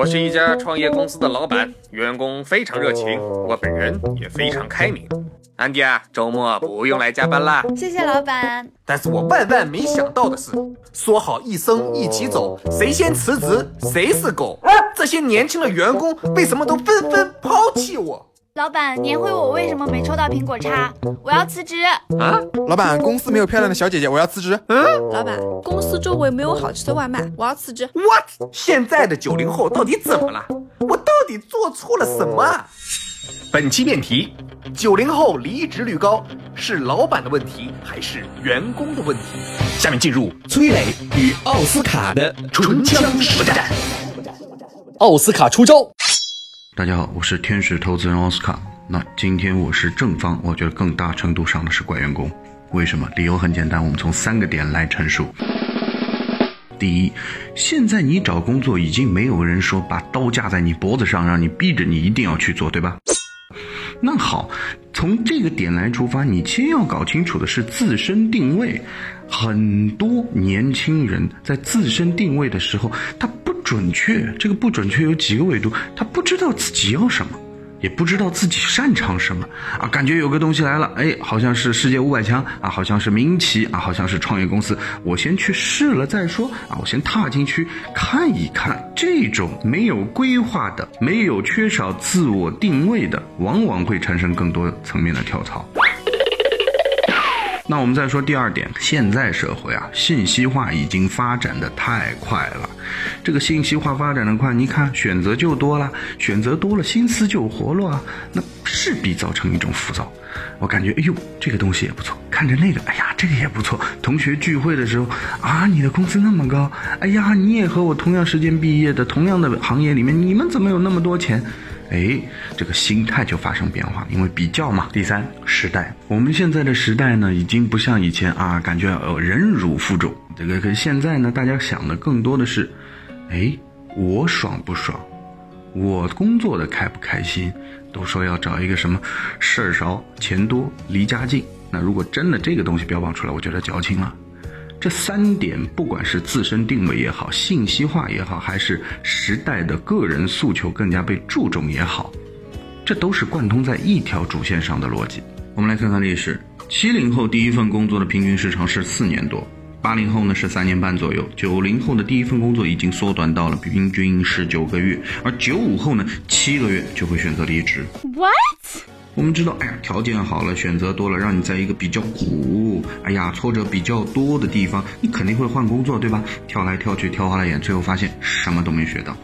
我是一家创业公司的老板，员工非常热情，我本人也非常开明。安迪啊，周末不用来加班啦。谢谢老板。但是我万万没想到的是，说好一生一起走，谁先辞职谁是狗。这些年轻的员工为什么都纷纷抛弃我？老板，年会我为什么没抽到苹果叉？我要辞职。啊，老板，公司没有漂亮的小姐姐，我要辞职。嗯老板，公司周围没有好吃的外卖，我要辞职。，what？现在的九零后到底怎么了？我到底做错了什么啊？本期辩题：九零后离职率高，是老板的问题还是员工的问题？下面进入崔磊与奥斯卡的唇枪舌战。奥斯卡出招。大家好，我是天使投资人奥斯卡。那今天我是正方，我觉得更大程度上的是怪员工。为什么？理由很简单，我们从三个点来陈述。第一，现在你找工作已经没有人说把刀架在你脖子上，让你逼着你一定要去做，对吧？那好，从这个点来出发，你先要搞清楚的是自身定位。很多年轻人在自身定位的时候，他准确。这个不准确有几个维度，他不知道自己要什么，也不知道自己擅长什么啊。感觉有个东西来了，哎，好像是世界五百强啊，好像是民企啊，好像是创业公司，我先去试了再说啊，我先踏进去看一看。这种没有规划的、没有缺少自我定位的，往往会产生更多层面的跳槽。那我们再说第二点，现在社会啊，信息化已经发展的太快了。这个信息化发展的快，你看选择就多了，选择多了，心思就活络啊，那势必造成一种浮躁。我感觉，哎呦，这个东西也不错，看着那个，哎呀，这个也不错。同学聚会的时候啊，你的工资那么高，哎呀，你也和我同样时间毕业的，同样的行业里面，你们怎么有那么多钱？哎，这个心态就发生变化，因为比较嘛。第三，时代，我们现在的时代呢，已经不像以前啊，感觉呃忍辱负重。这个可现在呢，大家想的更多的是，哎，我爽不爽？我工作的开不开心？都说要找一个什么事儿少、钱多、离家近。那如果真的这个东西标榜出来，我觉得矫情了。这三点，不管是自身定位也好，信息化也好，还是时代的个人诉求更加被注重也好，这都是贯通在一条主线上的逻辑。我们来看看历史：七零后第一份工作的平均时长是四年多，八零后呢是三年半左右，九零后的第一份工作已经缩短到了平均十九个月，而九五后呢七个月就会选择离职。What？我们知道，哎呀，条件好了，选择多了，让你在一个比较苦，哎呀，挫折比较多的地方，你肯定会换工作，对吧？跳来跳去，挑花了眼，最后发现什么都没学到。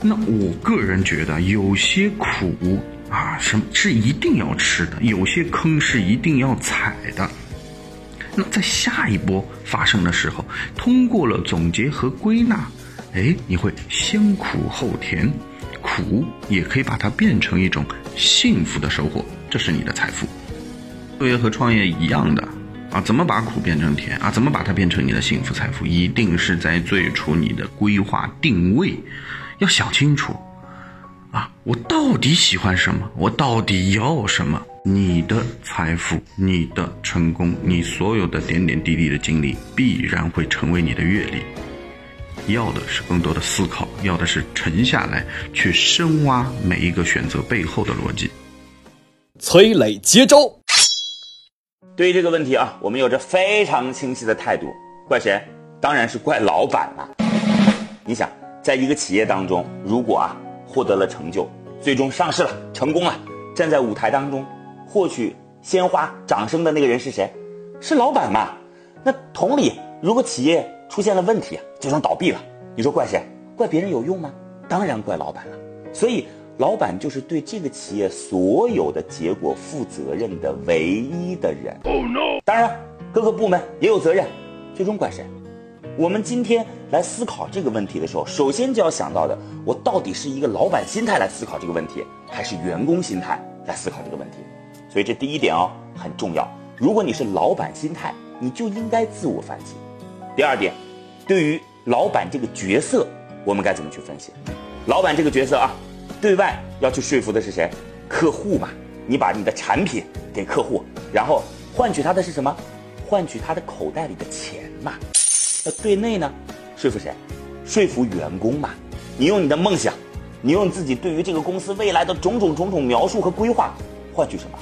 那我个人觉得，有些苦啊，什么是一定要吃的，有些坑是一定要踩的。那在下一波发生的时候，通过了总结和归纳，哎，你会先苦后甜，苦也可以把它变成一种幸福的收获，这是你的财富。就业和创业一样的啊，怎么把苦变成甜啊？怎么把它变成你的幸福财富？一定是在最初你的规划定位要想清楚啊，我到底喜欢什么？我到底要什么？你的财富、你的成功、你所有的点点滴滴的经历，必然会成为你的阅历。要的是更多的思考，要的是沉下来去深挖每一个选择背后的逻辑。崔磊接招。对于这个问题啊，我们有着非常清晰的态度。怪谁？当然是怪老板了。你想，在一个企业当中，如果啊获得了成就，最终上市了，成功了，站在舞台当中，获取鲜花、掌声的那个人是谁？是老板嘛？那同理，如果企业出现了问题啊，最终倒闭了，你说怪谁？怪别人有用吗？当然怪老板了。所以，老板就是对这个企业所有的结果负责任的唯一的人。Oh no！当然，各个部门也有责任，最终怪谁？我们今天来思考这个问题的时候，首先就要想到的，我到底是一个老板心态来思考这个问题，还是员工心态来思考这个问题？所以这第一点哦很重要。如果你是老板心态，你就应该自我反省。第二点，对于老板这个角色，我们该怎么去分析？老板这个角色啊，对外要去说服的是谁？客户嘛。你把你的产品给客户，然后换取他的是什么？换取他的口袋里的钱嘛。那对内呢？说服谁？说服员工嘛。你用你的梦想，你用自己对于这个公司未来的种种种种描述和规划，换取什么？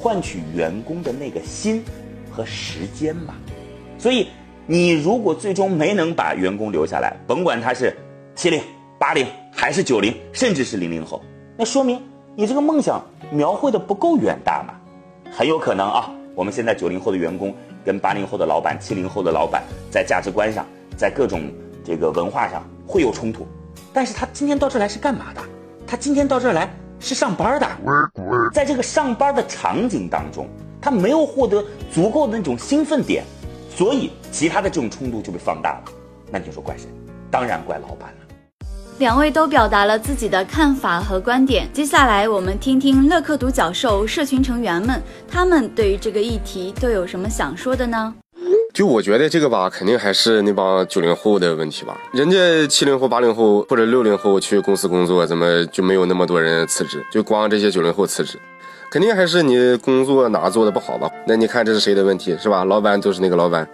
换取员工的那个心和时间嘛。所以，你如果最终没能把员工留下来，甭管他是七零、八零还是九零，甚至是零零后，那说明。你这个梦想描绘的不够远大嘛？很有可能啊，我们现在九零后的员工跟八零后的老板、七零后的老板在价值观上，在各种这个文化上会有冲突。但是他今天到这来是干嘛的？他今天到这来是上班的。在这个上班的场景当中，他没有获得足够的那种兴奋点，所以其他的这种冲突就被放大了。那你就说怪谁？当然怪老板了。两位都表达了自己的看法和观点，接下来我们听听乐客独角兽社群成员们，他们对于这个议题都有什么想说的呢？就我觉得这个吧，肯定还是那帮九零后的问题吧。人家七零后、八零后或者六零后去公司工作，怎么就没有那么多人辞职？就光这些九零后辞职，肯定还是你工作哪做的不好吧？那你看这是谁的问题，是吧？老板就是那个老板。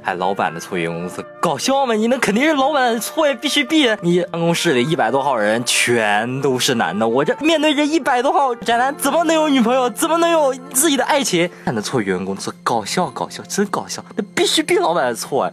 还老板的错，员工错，搞笑吗？你那肯定是老板的错呀，必须毙！你办公室里一百多号人全都是男的，我这面对这一百多号宅男，怎么能有女朋友？怎么能有自己的爱情？看的错，员工错，搞笑搞笑，真搞笑！那必须毙老板的错呀。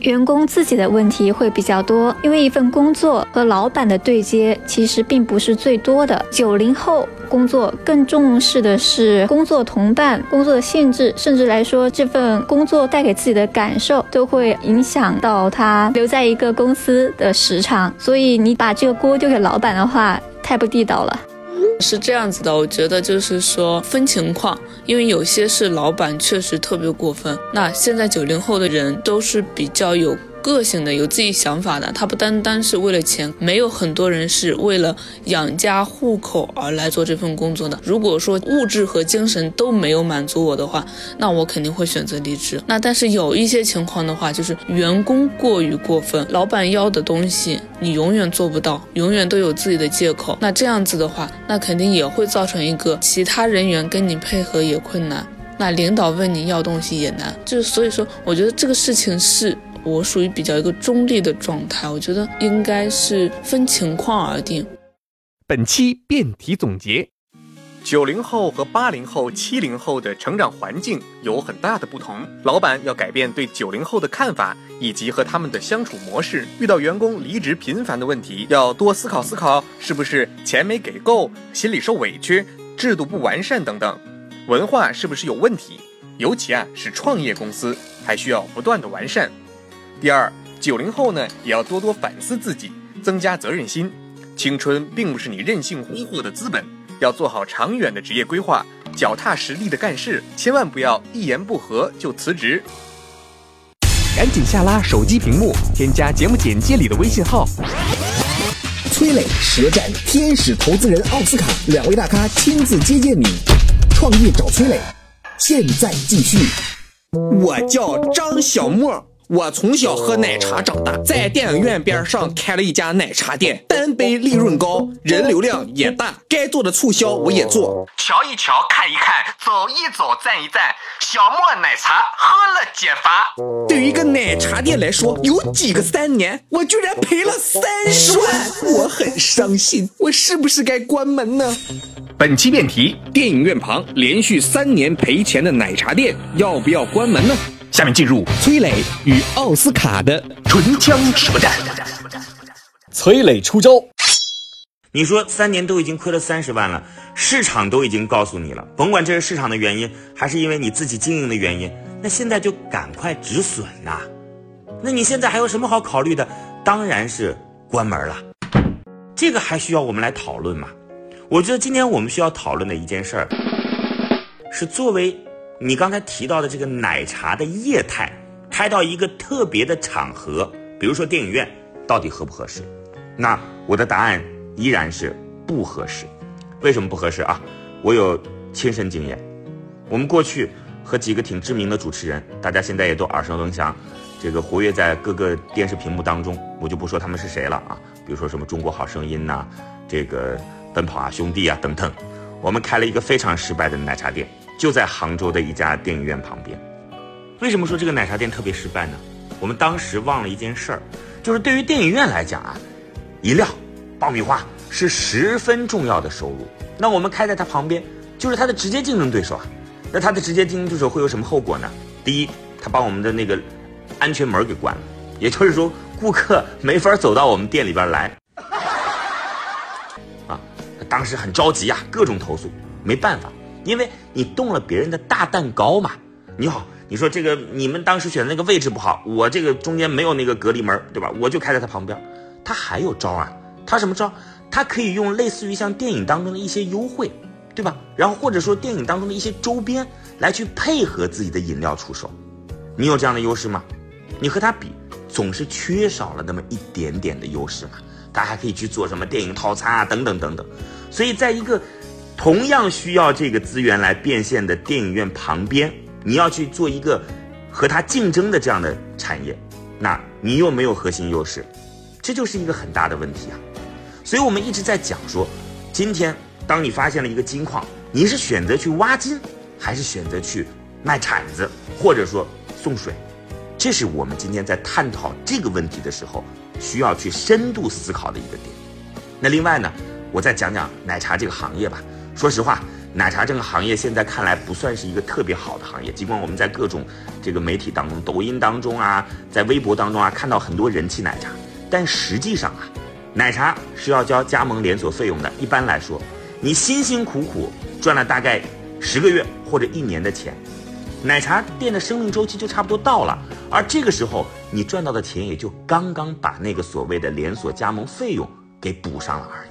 员工自己的问题会比较多，因为一份工作和老板的对接其实并不是最多的。九零后工作更重视的是工作同伴、工作的性质，甚至来说这份工作带给自己的感受，都会影响到他留在一个公司的时长。所以你把这个锅丢给老板的话，太不地道了。是这样子的，我觉得就是说分情况，因为有些是老板确实特别过分。那现在九零后的人都是比较有。个性的有自己想法的，他不单单是为了钱，没有很多人是为了养家糊口而来做这份工作的。如果说物质和精神都没有满足我的话，那我肯定会选择离职。那但是有一些情况的话，就是员工过于过分，老板要的东西你永远做不到，永远都有自己的借口。那这样子的话，那肯定也会造成一个其他人员跟你配合也困难，那领导问你要东西也难。就是所以说，我觉得这个事情是。我属于比较一个中立的状态，我觉得应该是分情况而定。本期辩题总结：九零后和八零后、七零后的成长环境有很大的不同，老板要改变对九零后的看法以及和他们的相处模式。遇到员工离职频繁的问题，要多思考思考，是不是钱没给够，心里受委屈，制度不完善等等，文化是不是有问题？尤其啊是创业公司，还需要不断的完善。第二，九零后呢也要多多反思自己，增加责任心。青春并不是你任性挥霍的资本，要做好长远的职业规划，脚踏实地的干事，千万不要一言不合就辞职。赶紧下拉手机屏幕，添加节目简介里的微信号。崔磊舌战天使投资人奥斯卡，两位大咖亲自接见你，创业找崔磊，现在继续。我叫张小莫。我从小喝奶茶长大，在电影院边上开了一家奶茶店，单杯利润高，人流量也大，该做的促销我也做。瞧一瞧，看一看，走一走，站一站，小莫奶茶喝了解乏。对于一个奶茶店来说，有几个三年，我居然赔了三十万，我很伤心，我是不是该关门呢？本期辩题：电影院旁连续三年赔钱的奶茶店，要不要关门呢？下面进入崔磊与奥斯卡的唇枪舌战。崔磊出招。你说三年都已经亏了三十万了，市场都已经告诉你了，甭管这是市场的原因，还是因为你自己经营的原因，那现在就赶快止损呐。那你现在还有什么好考虑的？当然是关门了。这个还需要我们来讨论吗？我觉得今天我们需要讨论的一件事儿，是作为。你刚才提到的这个奶茶的业态，开到一个特别的场合，比如说电影院，到底合不合适？那我的答案依然是不合适。为什么不合适啊？我有亲身经验。我们过去和几个挺知名的主持人，大家现在也都耳熟能详，这个活跃在各个电视屏幕当中，我就不说他们是谁了啊。比如说什么《中国好声音》呐，这个《奔跑啊兄弟》啊等等。我们开了一个非常失败的奶茶店，就在杭州的一家电影院旁边。为什么说这个奶茶店特别失败呢？我们当时忘了一件事儿，就是对于电影院来讲啊，饮料、爆米花是十分重要的收入。那我们开在它旁边，就是它的直接竞争对手啊。那它的直接竞争对手会有什么后果呢？第一，它把我们的那个安全门给关了，也就是说，顾客没法走到我们店里边来。啊，当时很着急啊，各种投诉，没办法，因为你动了别人的大蛋糕嘛。你好，你说这个你们当时选的那个位置不好，我这个中间没有那个隔离门，对吧？我就开在他旁边。他还有招啊，他什么招？他可以用类似于像电影当中的一些优惠。对吧？然后或者说电影当中的一些周边来去配合自己的饮料出售，你有这样的优势吗？你和他比，总是缺少了那么一点点的优势嘛。他还可以去做什么电影套餐啊，等等等等。所以，在一个同样需要这个资源来变现的电影院旁边，你要去做一个和它竞争的这样的产业，那你又没有核心优势，这就是一个很大的问题啊。所以我们一直在讲说，今天。当你发现了一个金矿，你是选择去挖金，还是选择去卖铲子，或者说送水？这是我们今天在探讨这个问题的时候需要去深度思考的一个点。那另外呢，我再讲讲奶茶这个行业吧。说实话，奶茶这个行业现在看来不算是一个特别好的行业，尽管我们在各种这个媒体当中、抖音当中啊，在微博当中啊看到很多人气奶茶，但实际上啊，奶茶是要交加盟连锁费用的。一般来说。你辛辛苦苦赚了大概十个月或者一年的钱，奶茶店的生命周期就差不多到了，而这个时候你赚到的钱也就刚刚把那个所谓的连锁加盟费用给补上了而已，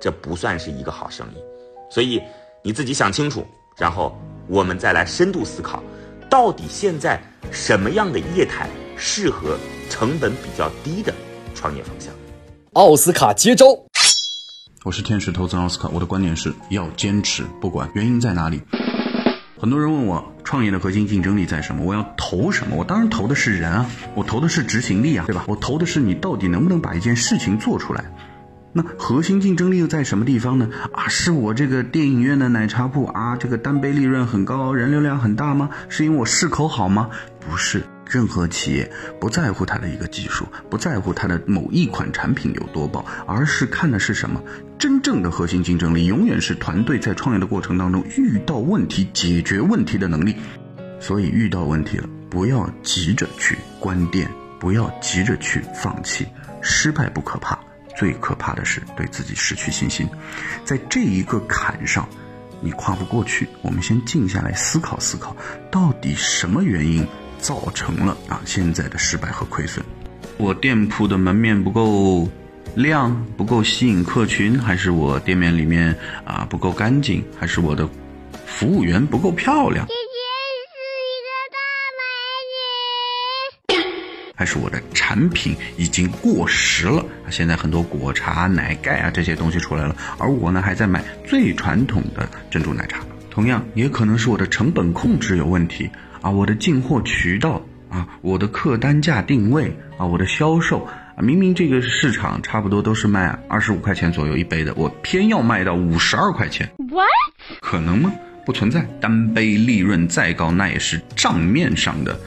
这不算是一个好生意，所以你自己想清楚，然后我们再来深度思考，到底现在什么样的业态适合成本比较低的创业方向？奥斯卡接招。我是天使投资人奥斯卡，我的观点是要坚持，不管原因在哪里。很多人问我创业的核心竞争力在什么？我要投什么？我当然投的是人啊，我投的是执行力啊，对吧？我投的是你到底能不能把一件事情做出来。那核心竞争力又在什么地方呢？啊，是我这个电影院的奶茶铺啊，这个单杯利润很高，人流量很大吗？是因为我市口好吗？不是。任何企业不在乎它的一个技术，不在乎它的某一款产品有多爆，而是看的是什么？真正的核心竞争力永远是团队在创业的过程当中遇到问题解决问题的能力。所以遇到问题了，不要急着去关店，不要急着去放弃。失败不可怕，最可怕的是对自己失去信心。在这一个坎上，你跨不过去，我们先静下来思考思考，到底什么原因？造成了啊现在的失败和亏损。我店铺的门面不够亮，不够吸引客群，还是我店面里面啊不够干净，还是我的服务员不够漂亮？还是我的产品已经过时了？现在很多果茶、奶盖啊这些东西出来了，而我呢还在买最传统的珍珠奶茶。同样，也可能是我的成本控制有问题。啊，我的进货渠道啊，我的客单价定位啊，我的销售啊，明明这个市场差不多都是卖二十五块钱左右一杯的，我偏要卖到五十二块钱。What？可能吗？不存在。单杯利润再高，那也是账面上的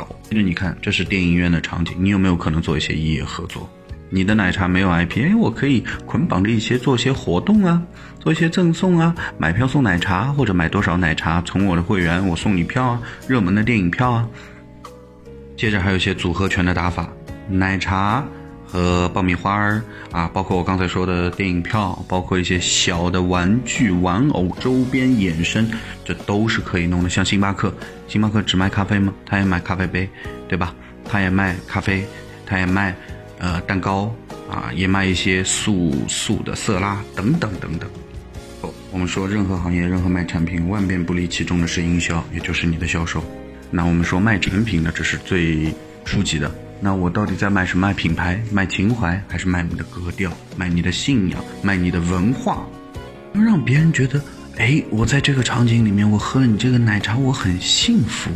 高。接着你看，这是电影院的场景，你有没有可能做一些异业合作？你的奶茶没有 IP，哎，我可以捆绑着一些做一些活动啊，做一些赠送啊，买票送奶茶，或者买多少奶茶从我的会员我送你票啊，热门的电影票啊。接着还有一些组合拳的打法，奶茶和爆米花儿啊，包括我刚才说的电影票，包括一些小的玩具、玩偶周边衍生，这都是可以弄的。像星巴克，星巴克只卖咖啡吗？他也卖咖啡杯，对吧？他也卖咖啡，他也卖。呃，蛋糕啊，也卖一些素素的色拉等等等等。哦，我们说任何行业、任何卖产品，万变不离其中的是营销，也就是你的销售。那我们说卖产品呢，这是最初级的。那我到底在卖什么？卖品牌、卖情怀，还是卖你的格调、卖你的信仰、卖你的文化？要让别人觉得，哎，我在这个场景里面，我喝了你这个奶茶，我很幸福。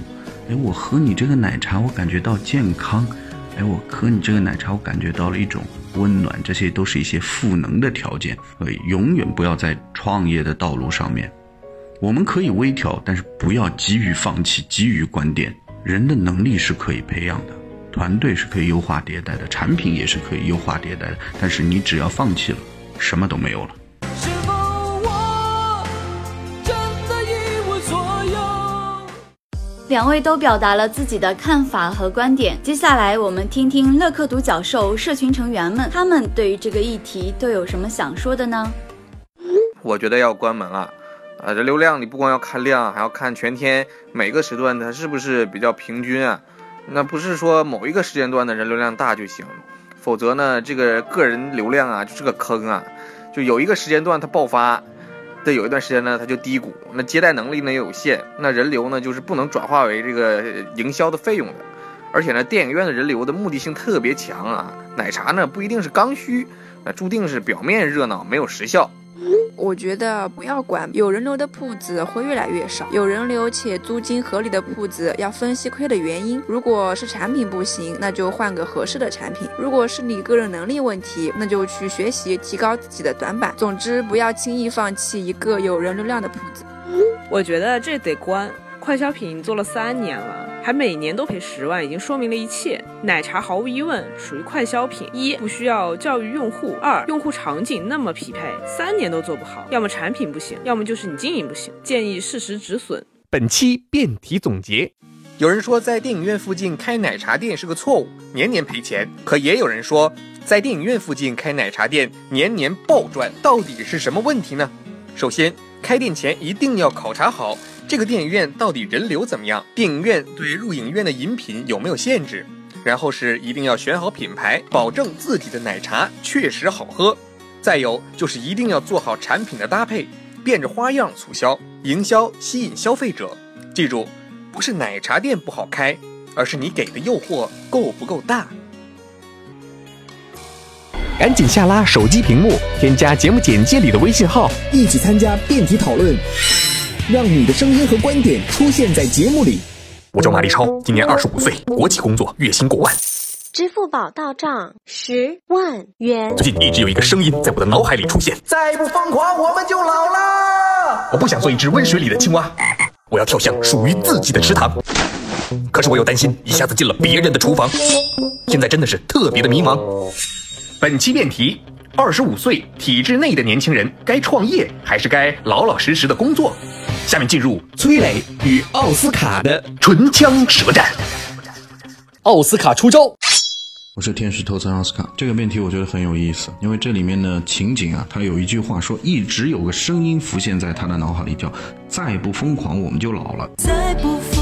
哎，我喝你这个奶茶，我感觉到健康。哎，我喝你这个奶茶，我感觉到了一种温暖。这些都是一些赋能的条件。所以，永远不要在创业的道路上面，我们可以微调，但是不要急于放弃，急于关店。人的能力是可以培养的。团队是可以优化迭代的，产品也是可以优化迭代的，但是你只要放弃了，什么都没有了。是否我真的一无所有两位都表达了自己的看法和观点，接下来我们听听乐客独角兽社群成员们，他们对于这个议题都有什么想说的呢？我觉得要关门了！啊，这流量你不光要看量，还要看全天每个时段它是不是比较平均啊。那不是说某一个时间段的人流量大就行，否则呢，这个个人流量啊就是个坑啊，就有一个时间段它爆发，的有一段时间呢它就低谷，那接待能力呢也有限，那人流呢就是不能转化为这个营销的费用的，而且呢电影院的人流的目的性特别强啊，奶茶呢不一定是刚需，那注定是表面热闹没有实效。我觉得不要管，有人流的铺子会越来越少。有人流且租金合理的铺子，要分析亏的原因。如果是产品不行，那就换个合适的产品；如果是你个人能力问题，那就去学习提高自己的短板。总之，不要轻易放弃一个有人流量的铺子。我觉得这得关。快消品做了三年了，还每年都赔十万，已经说明了一切。奶茶毫无疑问属于快消品：一不需要教育用户；二用户场景那么匹配，三年都做不好，要么产品不行，要么就是你经营不行。建议适时止损。本期辩题总结：有人说在电影院附近开奶茶店是个错误，年年赔钱；可也有人说在电影院附近开奶茶店年年暴赚。到底是什么问题呢？首先，开店前一定要考察好。这个电影院到底人流怎么样？电影院对入影院的饮品有没有限制？然后是一定要选好品牌，保证自己的奶茶确实好喝。再有就是一定要做好产品的搭配，变着花样促销营销，吸引消费者。记住，不是奶茶店不好开，而是你给的诱惑够不够大。赶紧下拉手机屏幕，添加节目简介里的微信号，一起参加辩题讨论。让你的声音和观点出现在节目里。我叫马立超，今年二十五岁，国企工作，月薪过万。支付宝到账十万元。最近一直有一个声音在我的脑海里出现：再不疯狂，我们就老了。我不想做一只温水里的青蛙，我要跳向属于自己的池塘。可是我又担心一下子进了别人的厨房，现在真的是特别的迷茫。本期辩题。二十五岁体制内的年轻人该创业还是该老老实实的工作？下面进入崔磊与奥斯卡的唇枪舌战。奥斯卡出招。我是天使投资人奥斯卡。这个辩题我觉得很有意思，因为这里面的情景啊，他有一句话说，一直有个声音浮现在他的脑海里，叫“再不疯狂我们就老了”。再不疯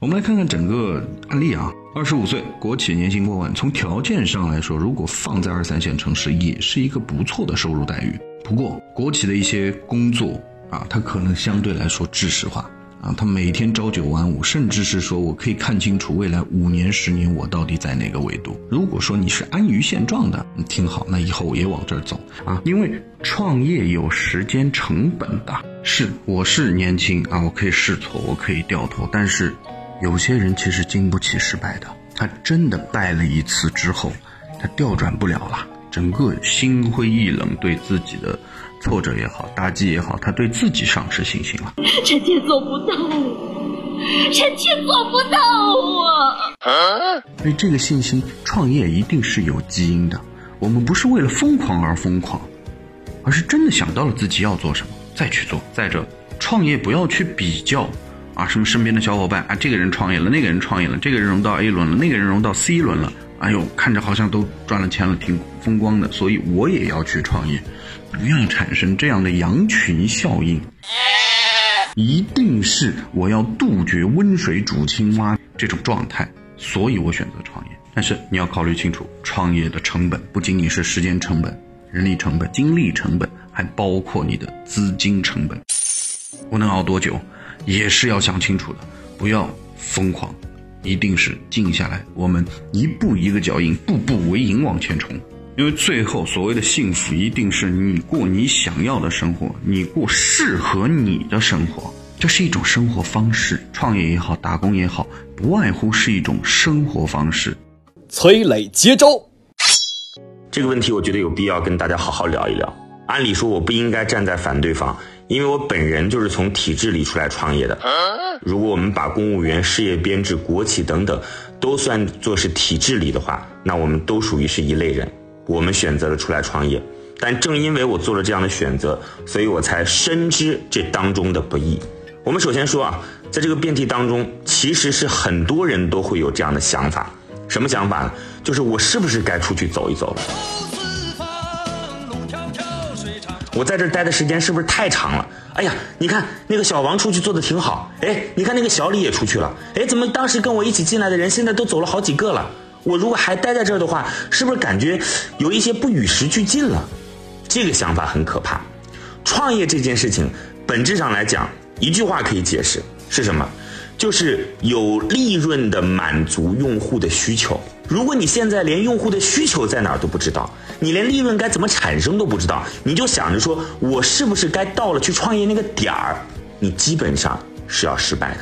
我们来看看整个案例啊。二十五岁，国企年薪过万，从条件上来说，如果放在二三线城市，也是一个不错的收入待遇。不过，国企的一些工作啊，它可能相对来说制式化啊，它每天朝九晚五，甚至是说我可以看清楚未来五年、十年我到底在哪个维度。如果说你是安于现状的，你听好，那以后我也往这儿走啊，因为创业有时间成本的。是，我是年轻啊，我可以试错，我可以掉头，但是。有些人其实经不起失败的，他真的败了一次之后，他调转不了了，整个心灰意冷，对自己的挫折也好，打击也好，他对自己丧失信心了。臣妾做不到，臣妾做不到啊！所以这个信心，创业一定是有基因的。我们不是为了疯狂而疯狂，而是真的想到了自己要做什么，再去做。再者，创业不要去比较。啊，什么身边的小伙伴啊，这个人创业了，那个人创业了，这个人融到 A 轮了，那个人融到 C 轮了，哎呦，看着好像都赚了钱了，挺风光的，所以我也要去创业，不要产生这样的羊群效应。一定是我要杜绝温水煮青蛙这种状态，所以我选择创业。但是你要考虑清楚，创业的成本不仅仅是时间成本、人力成本、精力成本，还包括你的资金成本。我能熬多久，也是要想清楚的，不要疯狂，一定是静下来，我们一步一个脚印，步步为营往前冲。因为最后所谓的幸福，一定是你过你想要的生活，你过适合你的生活，这是一种生活方式。创业也好，打工也好，不外乎是一种生活方式。崔磊接招，这个问题我觉得有必要跟大家好好聊一聊。按理说我不应该站在反对方，因为我本人就是从体制里出来创业的。如果我们把公务员、事业编制、国企等等都算作是体制里的话，那我们都属于是一类人。我们选择了出来创业，但正因为我做了这样的选择，所以我才深知这当中的不易。我们首先说啊，在这个辩题当中，其实是很多人都会有这样的想法，什么想法呢？就是我是不是该出去走一走了？我在这待的时间是不是太长了？哎呀，你看那个小王出去做的挺好，哎，你看那个小李也出去了，哎，怎么当时跟我一起进来的人现在都走了好几个了？我如果还待在这儿的话，是不是感觉有一些不与时俱进了？这个想法很可怕。创业这件事情，本质上来讲，一句话可以解释是什么？就是有利润的满足用户的需求。如果你现在连用户的需求在哪儿都不知道，你连利润该怎么产生都不知道，你就想着说我是不是该到了去创业那个点儿，你基本上是要失败的。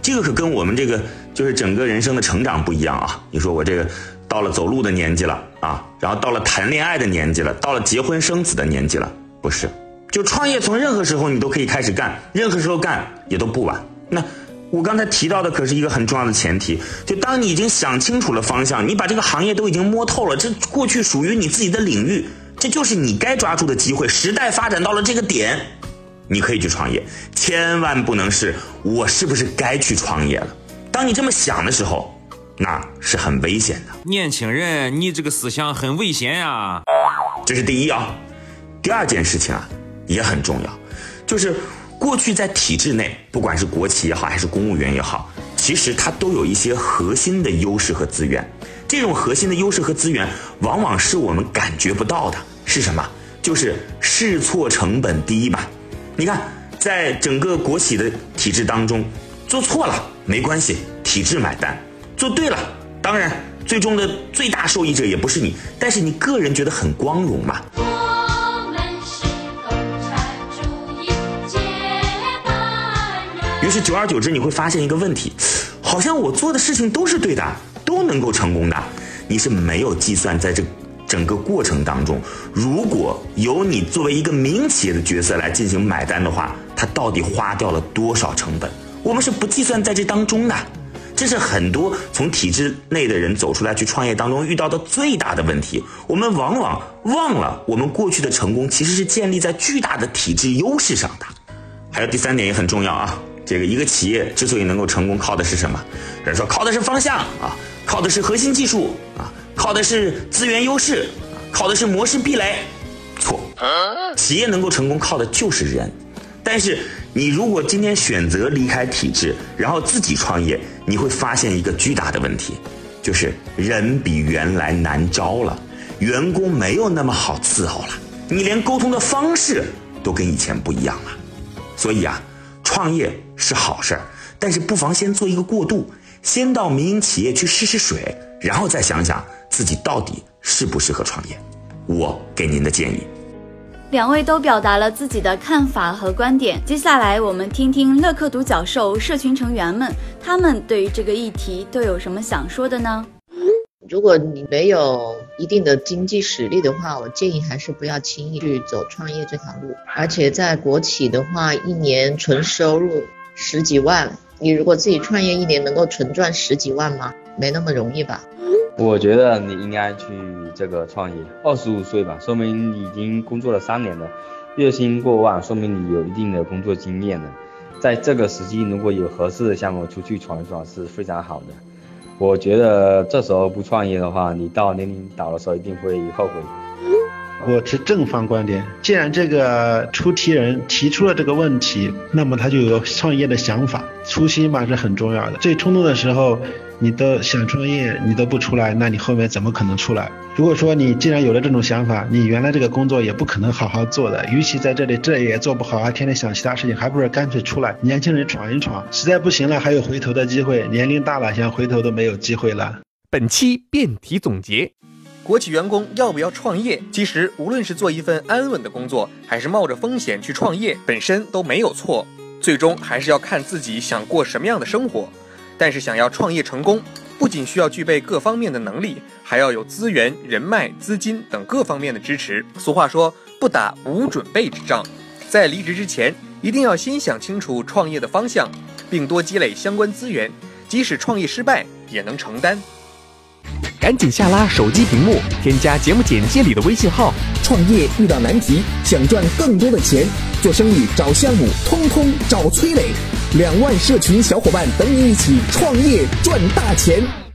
这个可跟我们这个就是整个人生的成长不一样啊！你说我这个到了走路的年纪了啊，然后到了谈恋爱的年纪了，到了结婚生子的年纪了，不是？就创业从任何时候你都可以开始干，任何时候干也都不晚。那。我刚才提到的可是一个很重要的前提，就当你已经想清楚了方向，你把这个行业都已经摸透了，这过去属于你自己的领域，这就是你该抓住的机会。时代发展到了这个点，你可以去创业，千万不能是我是不是该去创业了？当你这么想的时候，那是很危险的。年轻人，你这个思想很危险呀！这是第一啊，第二件事情啊也很重要，就是。过去在体制内，不管是国企也好，还是公务员也好，其实它都有一些核心的优势和资源。这种核心的优势和资源，往往是我们感觉不到的。是什么？就是试错成本低吧。你看，在整个国企的体制当中，做错了没关系，体制买单；做对了，当然最终的最大受益者也不是你，但是你个人觉得很光荣嘛。于是久而久之，你会发现一个问题，好像我做的事情都是对的，都能够成功的。你是没有计算在这整个过程当中，如果由你作为一个民营企业的角色来进行买单的话，它到底花掉了多少成本？我们是不计算在这当中的。这是很多从体制内的人走出来去创业当中遇到的最大的问题。我们往往忘了，我们过去的成功其实是建立在巨大的体制优势上的。还有第三点也很重要啊。这个一个企业之所以能够成功，靠的是什么？人说靠的是方向啊，靠的是核心技术啊，靠的是资源优势，靠的是模式壁垒。错，企业能够成功靠的就是人。但是你如果今天选择离开体制，然后自己创业，你会发现一个巨大的问题，就是人比原来难招了，员工没有那么好伺候了，你连沟通的方式都跟以前不一样了。所以啊。创业是好事儿，但是不妨先做一个过渡，先到民营企业去试试水，然后再想想自己到底适不适合创业。我给您的建议。两位都表达了自己的看法和观点，接下来我们听听乐客独角兽社群成员们，他们对于这个议题都有什么想说的呢？如果你没有一定的经济实力的话，我建议还是不要轻易去走创业这条路。而且在国企的话，一年纯收入十几万，你如果自己创业一年能够纯赚十几万吗？没那么容易吧？我觉得你应该去这个创业，二十五岁吧，说明你已经工作了三年了，月薪过万，说明你有一定的工作经验了。在这个时机，如果有合适的项目出去闯一闯是非常好的。我觉得这时候不创业的话，你到年龄到的时候一定会后悔。我持正方观点，既然这个出题人提出了这个问题，那么他就有创业的想法，初心嘛是很重要的。最冲动的时候，你都想创业，你都不出来，那你后面怎么可能出来？如果说你既然有了这种想法，你原来这个工作也不可能好好做的，与其在这里这也做不好，还天天想其他事情，还不如干脆出来，年轻人闯一闯，实在不行了还有回头的机会，年龄大了想回头都没有机会了。本期辩题总结：国企员工要不要创业？其实无论是做一份安稳的工作，还是冒着风险去创业，本身都没有错。最终还是要看自己想过什么样的生活。但是想要创业成功，不仅需要具备各方面的能力，还要有资源、人脉、资金等各方面的支持。俗话说，不打无准备之仗。在离职之前，一定要先想清楚创业的方向，并多积累相关资源，即使创业失败，也能承担。赶紧下拉手机屏幕，添加节目简介里的微信号。创业遇到难题，想赚更多的钱，做生意找项目，通通找崔磊。两万社群小伙伴等你一起创业赚大钱。